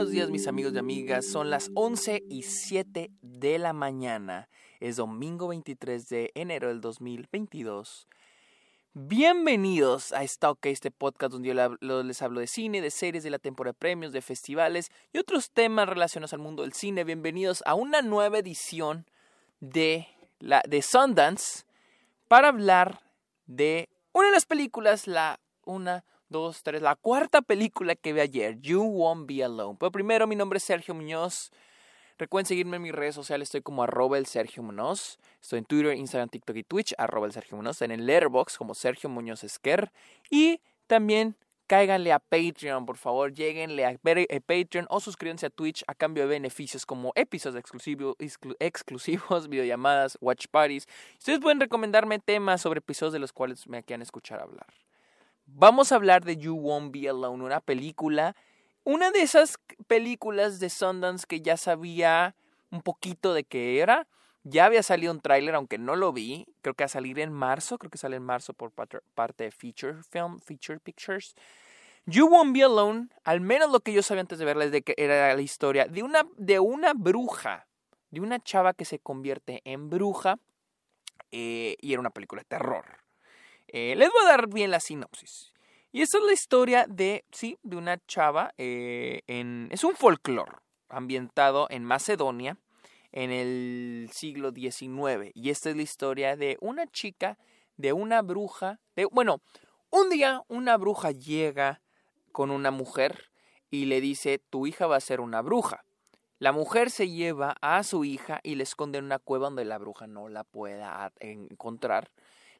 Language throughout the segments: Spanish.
buenos días mis amigos y amigas. Son las 11 y 7 de la mañana. Es domingo 23 de enero del 2022. Bienvenidos a Stock, este podcast donde yo les hablo de cine, de series, de la temporada de premios, de festivales y otros temas relacionados al mundo del cine. Bienvenidos a una nueva edición de, la, de Sundance para hablar de una de las películas, la una dos, tres, la cuarta película que vi ayer, You Won't Be Alone. Pero primero, mi nombre es Sergio Muñoz. Recuerden seguirme en mis redes sociales, estoy como arroba el Sergio Muñoz. Estoy en Twitter, Instagram, TikTok y Twitch, arroba el Sergio Muñoz. En el Letterboxd como Sergio Muñoz Esquer. Y también cáiganle a Patreon, por favor, lleguenle a eh, Patreon o suscríbanse a Twitch a cambio de beneficios como episodios exclusivos, exclusivos videollamadas, watch parties. Ustedes pueden recomendarme temas sobre episodios de los cuales me quieran escuchar hablar. Vamos a hablar de You Won't Be Alone, una película, una de esas películas de Sundance que ya sabía un poquito de qué era. Ya había salido un tráiler, aunque no lo vi. Creo que va a salir en marzo. Creo que sale en marzo por parte de Feature Film, Feature Pictures. You Won't Be Alone, al menos lo que yo sabía antes de verla es de que era la historia de una, de una bruja, de una chava que se convierte en bruja eh, y era una película de terror. Eh, les voy a dar bien la sinopsis. Y esta es la historia de, sí, de una chava eh, en... Es un folclore ambientado en Macedonia en el siglo XIX. Y esta es la historia de una chica, de una bruja, de... Bueno, un día una bruja llega con una mujer y le dice, tu hija va a ser una bruja. La mujer se lleva a su hija y le esconde en una cueva donde la bruja no la pueda encontrar.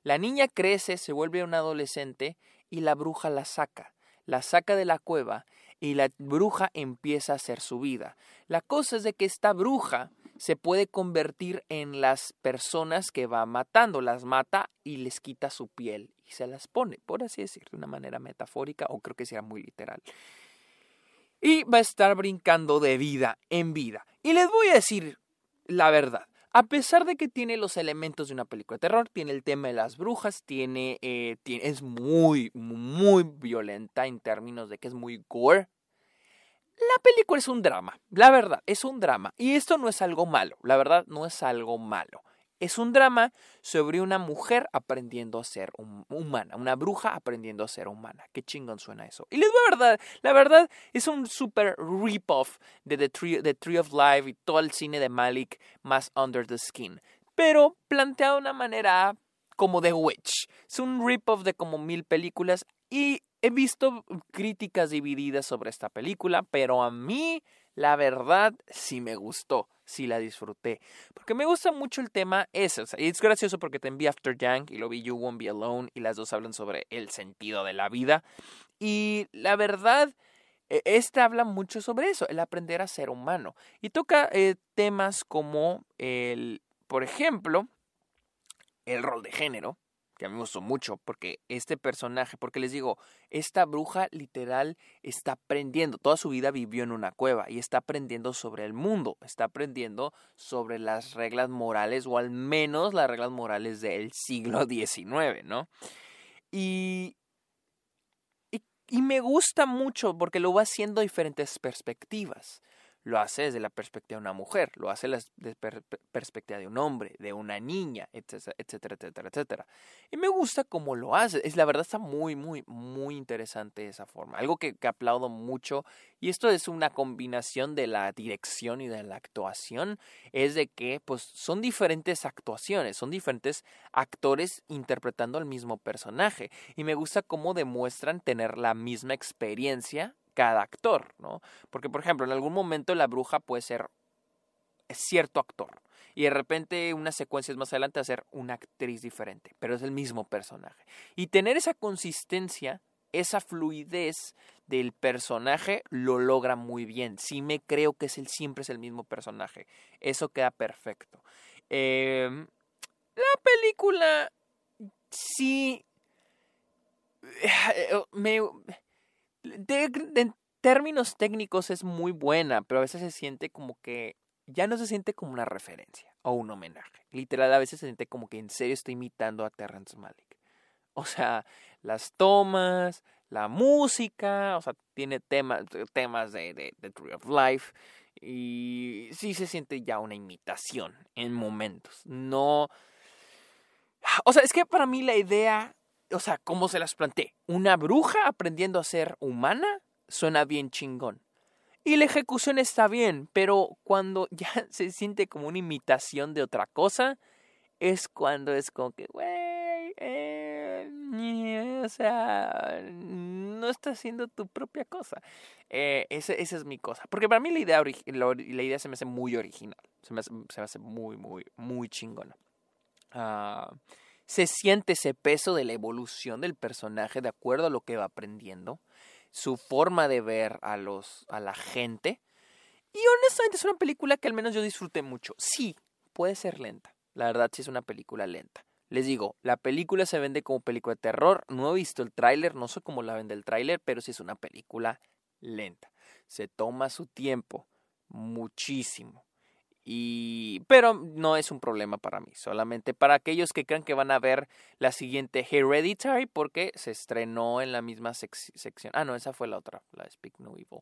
La niña crece, se vuelve una adolescente y la bruja la saca. La saca de la cueva y la bruja empieza a hacer su vida. La cosa es de que esta bruja se puede convertir en las personas que va matando, las mata y les quita su piel y se las pone, por así decir, de una manera metafórica o creo que sea muy literal. Y va a estar brincando de vida en vida. Y les voy a decir la verdad. A pesar de que tiene los elementos de una película de terror, tiene el tema de las brujas, tiene, eh, es muy, muy violenta en términos de que es muy gore. La película es un drama, la verdad, es un drama. Y esto no es algo malo, la verdad no es algo malo. Es un drama sobre una mujer aprendiendo a ser humana, una bruja aprendiendo a ser humana. Qué chingón suena eso. Y les voy a verdad, la verdad es un super rip-off de The Tree, The Tree of Life y todo el cine de Malik más Under the Skin. Pero planteado de una manera como The Witch. Es un rip-off de como mil películas y he visto críticas divididas sobre esta película, pero a mí la verdad sí me gustó sí la disfruté. Porque me gusta mucho el tema ese. y es gracioso porque te envié After Yang y lo vi You Won't Be Alone y las dos hablan sobre el sentido de la vida. Y la verdad, e, esta habla mucho sobre eso, el aprender a ser humano. Y toca eh, temas como el, por ejemplo, el rol de género, que a mí me gustó mucho, porque este personaje, porque les digo, esta bruja literal está aprendiendo, toda su vida vivió en una cueva y está aprendiendo sobre el mundo, está aprendiendo sobre las reglas morales, o al menos las reglas morales del siglo XIX, ¿no? Y, y, y me gusta mucho porque lo va haciendo diferentes perspectivas lo hace desde la perspectiva de una mujer, lo hace desde la perspectiva de un hombre, de una niña, etcétera, etcétera, etcétera, etcétera. Y me gusta cómo lo hace. Es la verdad está muy, muy, muy interesante esa forma. Algo que, aplaudo mucho. Y esto es una combinación de la dirección y de la actuación. Es de que, pues, son diferentes actuaciones, son diferentes actores interpretando al mismo personaje. Y me gusta cómo demuestran tener la misma experiencia cada actor, ¿no? Porque, por ejemplo, en algún momento la bruja puede ser cierto actor y de repente unas secuencias más adelante va a ser una actriz diferente, pero es el mismo personaje. Y tener esa consistencia, esa fluidez del personaje lo logra muy bien. Sí me creo que es el, siempre es el mismo personaje. Eso queda perfecto. Em, la película sí en términos técnicos es muy buena, pero a veces se siente como que ya no se siente como una referencia o un homenaje. Literal, a veces se siente como que en serio estoy imitando a Terrence Malick. O sea, las tomas, la música, o sea, tiene temas, temas de, de, de Tree of Life. Y sí se siente ya una imitación en momentos. No. O sea, es que para mí la idea, o sea, como se las planteé, una bruja aprendiendo a ser humana suena bien chingón. Y la ejecución está bien, pero cuando ya se siente como una imitación de otra cosa, es cuando es como que, güey, eh, o sea, no estás haciendo tu propia cosa. Eh, esa, es mi cosa. Porque para mí la idea, la, idea se me hace muy original. Se me hace, se me hace muy, muy, muy chingona. Ah, se siente ese peso de la evolución del personaje de acuerdo a lo que va aprendiendo. Su forma de ver a, los, a la gente. Y honestamente es una película que al menos yo disfruté mucho. Sí, puede ser lenta. La verdad sí es una película lenta. Les digo, la película se vende como película de terror. No he visto el tráiler, no sé cómo la vende el tráiler, pero sí es una película lenta. Se toma su tiempo, muchísimo. Y, pero no es un problema para mí, solamente para aquellos que crean que van a ver la siguiente Hereditary porque se estrenó en la misma sección. Ah, no, esa fue la otra, la Speak No Evil.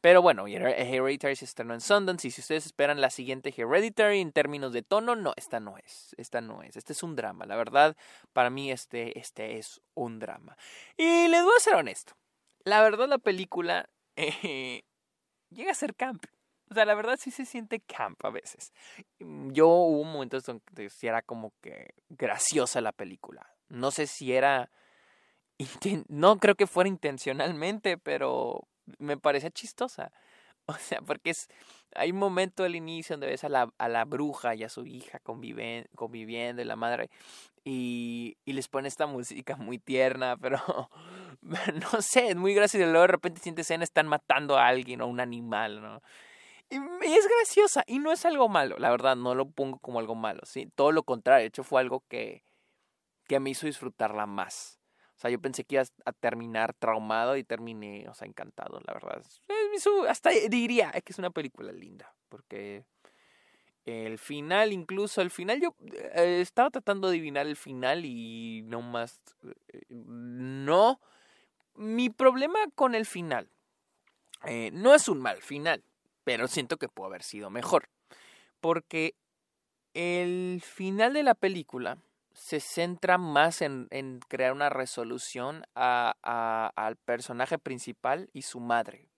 Pero bueno, Hereditary se estrenó en Sundance y si ustedes esperan la siguiente Hereditary en términos de tono, no, esta no es, esta no es, este es un drama, la verdad, para mí este, este es un drama. Y les voy a ser honesto, la verdad la película eh, llega a ser camp. O sea, la verdad sí se siente camp a veces. Mm, yo hubo un momento donde sí era como que graciosa la película. No sé si era... No creo que fuera intencionalmente, pero me parecía chistosa. O sea, porque es, hay un momento al inicio donde ves a la, a la bruja y a su hija conviviendo y la madre y, y les pone esta música muy tierna, pero no sé, es muy gracioso y luego de repente sientes en están matando a alguien o un animal, ¿no? Y, es graciosa y no es algo malo, la verdad, no lo pongo como algo malo, ¿sí? Todo lo contrario, de hecho fue algo que, que me hizo disfrutarla más. O sea, yo pensé que iba a terminar traumado y terminé, o sea, encantado, la verdad. Hasta diría que es una película linda, porque el final, incluso el final, yo eh, estaba tratando de adivinar el final y no más, eh, no. Mi problema con el final eh, no es un mal final, pero siento que pudo haber sido mejor, porque el final de la película se centra más en, en crear una resolución a, a, al personaje principal y su madre.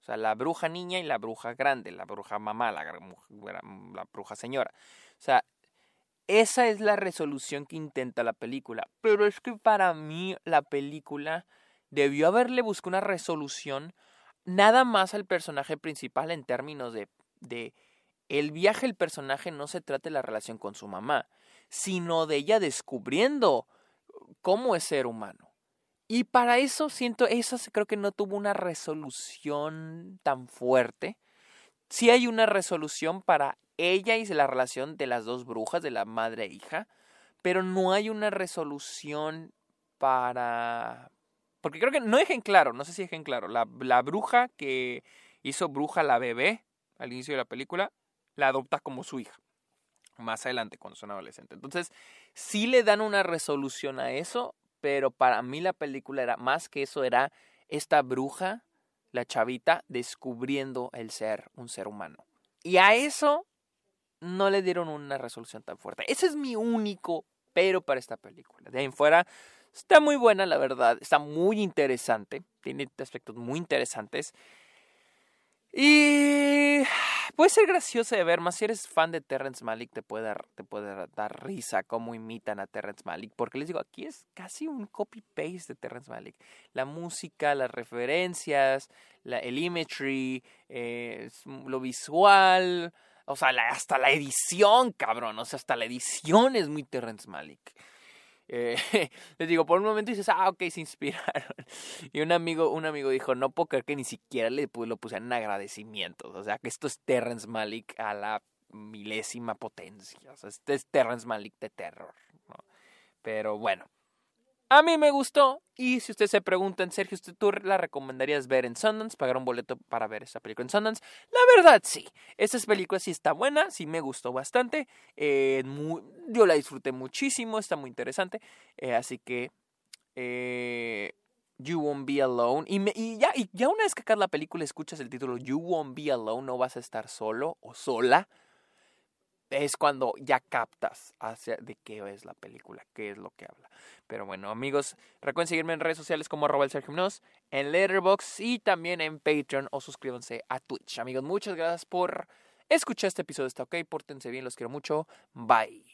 O sea, la bruja niña y la bruja grande, la bruja mamá, la, la bruja señora. O sea, esa es la resolución que intenta la película. Pero es que para mí la película debió haberle buscado una resolución nada más al personaje principal en términos de, de el viaje del personaje no se trata de la relación con su mamá, sino de ella descubriendo cómo es ser humano. Y para eso siento, eso creo que no tuvo una resolución tan fuerte. Sí hay una resolución para ella y la relación de las dos brujas, de la madre e hija, pero no hay una resolución para... Porque creo que no dejen claro, no sé si dejen claro, la, la bruja que hizo bruja la bebé al inicio de la película, la adopta como su hija más adelante cuando son adolescentes. Entonces, sí le dan una resolución a eso, pero para mí la película era más que eso, era esta bruja, la chavita, descubriendo el ser, un ser humano. Y a eso no le dieron una resolución tan fuerte. Ese es mi único pero para esta película. De ahí en fuera, está muy buena, la verdad. Está muy interesante. Tiene aspectos muy interesantes. Y puede ser gracioso de ver, más si eres fan de Terrence Malick te puede, dar, te puede dar risa cómo imitan a Terrence Malick, porque les digo, aquí es casi un copy-paste de Terrence Malick. La música, las referencias, la, el imagery, eh, lo visual, o sea, hasta la edición, cabrón, o sea, hasta la edición es muy Terrence Malick. Eh, les digo, por un momento dices, ah, ok, se inspiraron. Y un amigo, un amigo dijo, no puedo creer que ni siquiera le lo pusieron en agradecimientos. O sea, que esto es Terrence Malick a la milésima potencia. O sea, este es Terrence Malick de terror. Pero bueno, a mí me gustó. Y si ustedes se preguntan, Sergio, ¿usted tú la recomendarías ver en Sundance? ¿Pagar un boleto para ver esa película en Sundance? La verdad, sí. Esta película sí está buena, sí me gustó bastante. Eh, yo la disfruté muchísimo, está muy interesante. Eh, así que, eh, You Won't Be Alone. Y, me- y ya, y ya una vez que acabas la película escuchas el título You Won't Be Alone, no vas a estar solo o sola. Es cuando ya captas hacia de qué es la película, qué es lo que habla. Pero bueno, amigos, recuerden seguirme en redes sociales como arroba en Letterboxd y también en Patreon o suscríbanse a Twitch. Amigos, muchas gracias por escuchar este episodio. Está ok, pórtense bien, los quiero mucho. Bye.